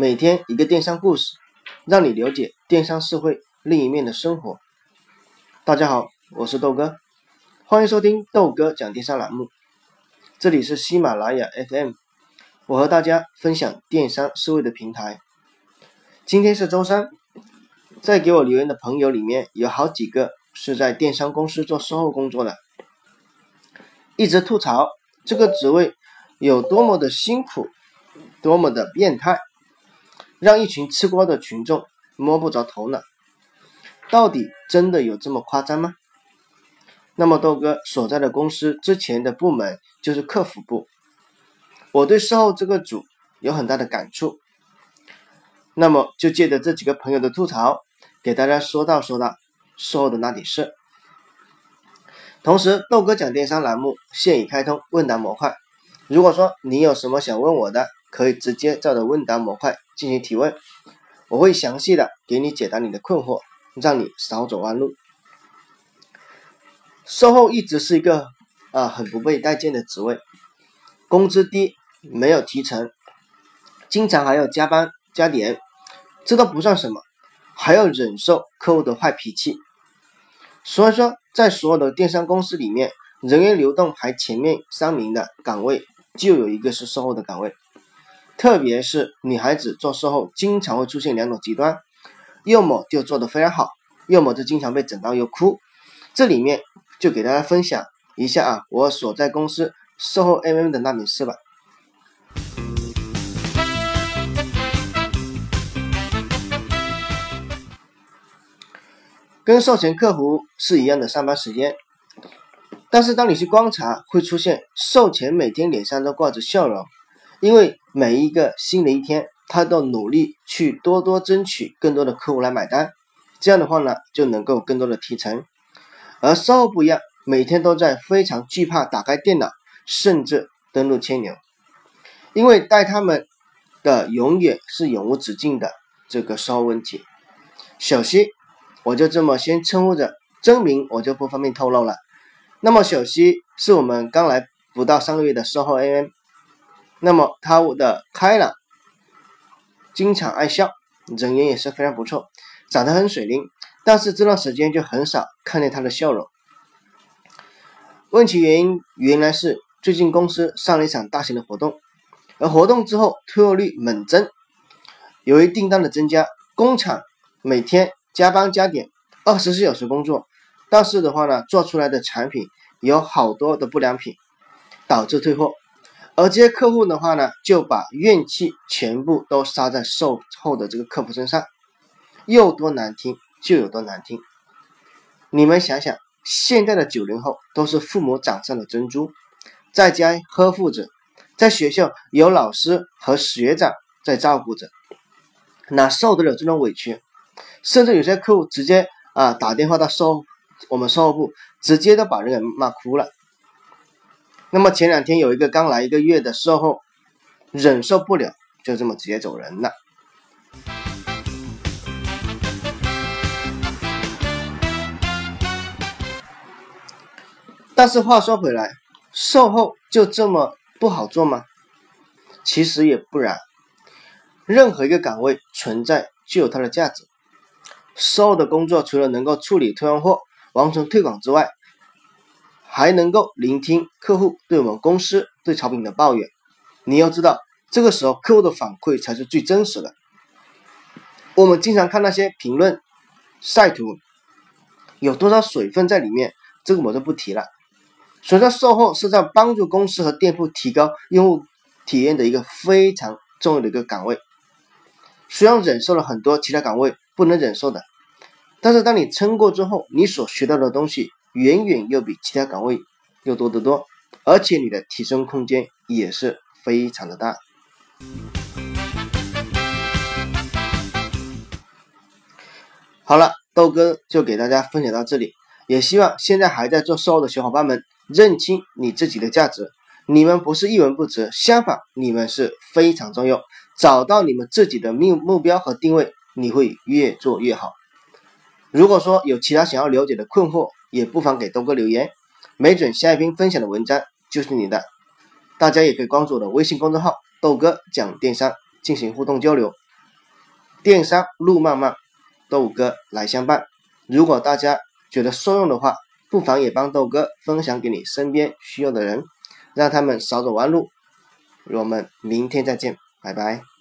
每天一个电商故事，让你了解电商社会另一面的生活。大家好，我是豆哥，欢迎收听豆哥讲电商栏目。这里是喜马拉雅 FM，我和大家分享电商思维的平台。今天是周三，在给我留言的朋友里面有好几个是在电商公司做售后工作的，一直吐槽这个职位有多么的辛苦，多么的变态。让一群吃瓜的群众摸不着头脑，到底真的有这么夸张吗？那么豆哥所在的公司之前的部门就是客服部，我对售后这个组有很大的感触。那么就借着这几个朋友的吐槽，给大家说道说道售后的那点事。同时，豆哥讲电商栏目现已开通问答模块，如果说你有什么想问我的，可以直接照着问答模块。进行提问，我会详细的给你解答你的困惑，让你少走弯路。售后一直是一个啊很不被待见的职位，工资低，没有提成，经常还要加班加点，这都不算什么，还要忍受客户的坏脾气。所以说，在所有的电商公司里面，人员流动排前面三名的岗位，就有一个是售后的岗位。特别是女孩子做售后，经常会出现两种极端，要么就做得非常好，要么就经常被整到又哭。这里面就给大家分享一下啊，我所在公司售后 MM 的那点事吧。跟售前客服是一样的上班时间，但是当你去观察，会出现售前每天脸上都挂着笑容。因为每一个新的一天，他都努力去多多争取更多的客户来买单，这样的话呢，就能够更多的提成。而售后不一样，每天都在非常惧怕打开电脑，甚至登录千牛，因为带他们的永远是永无止境的这个售后问题。小西，我就这么先称呼着，真名我就不方便透露了。那么小西是我们刚来不到三个月的售后 AM。那么他的开朗、经常爱笑，人缘也是非常不错，长得很水灵，但是这段时间就很少看见他的笑容。问其原因，原来是最近公司上了一场大型的活动，而活动之后退货率猛增，由于订单的增加，工厂每天加班加点，二十四小时工作，但是的话呢，做出来的产品有好多的不良品，导致退货。而这些客户的话呢，就把怨气全部都撒在售后的这个客服身上，有多难听就有多难听。你们想想，现在的九零后都是父母掌上的珍珠，在家呵护着，在学校有老师和学长在照顾着，哪受得了这种委屈？甚至有些客户直接啊打电话到售我们售后部，直接都把人给骂哭了。那么前两天有一个刚来一个月的售后，忍受不了，就这么直接走人了。但是话说回来，售后就这么不好做吗？其实也不然，任何一个岗位存在就有它的价值。售后的工作除了能够处理退换货、完成退款之外，还能够聆听客户对我们公司对产品的抱怨，你要知道，这个时候客户的反馈才是最真实的。我们经常看那些评论晒图，有多少水分在里面，这个我就不提了。所以说，售后是在帮助公司和店铺提高用户体验的一个非常重要的一个岗位。虽然忍受了很多其他岗位不能忍受的，但是当你撑过之后，你所学到的东西。远远要比其他岗位要多得多，而且你的提升空间也是非常的大。好了，豆哥就给大家分享到这里，也希望现在还在做售后的小伙伴们认清你自己的价值，你们不是一文不值，相反，你们是非常重要。找到你们自己的目目标和定位，你会越做越好。如果说有其他想要了解的困惑，也不妨给豆哥留言，没准下一篇分享的文章就是你的。大家也可以关注我的微信公众号“豆哥讲电商”进行互动交流。电商路漫漫，豆哥来相伴。如果大家觉得受用的话，不妨也帮豆哥分享给你身边需要的人，让他们少走弯路。我们明天再见，拜拜。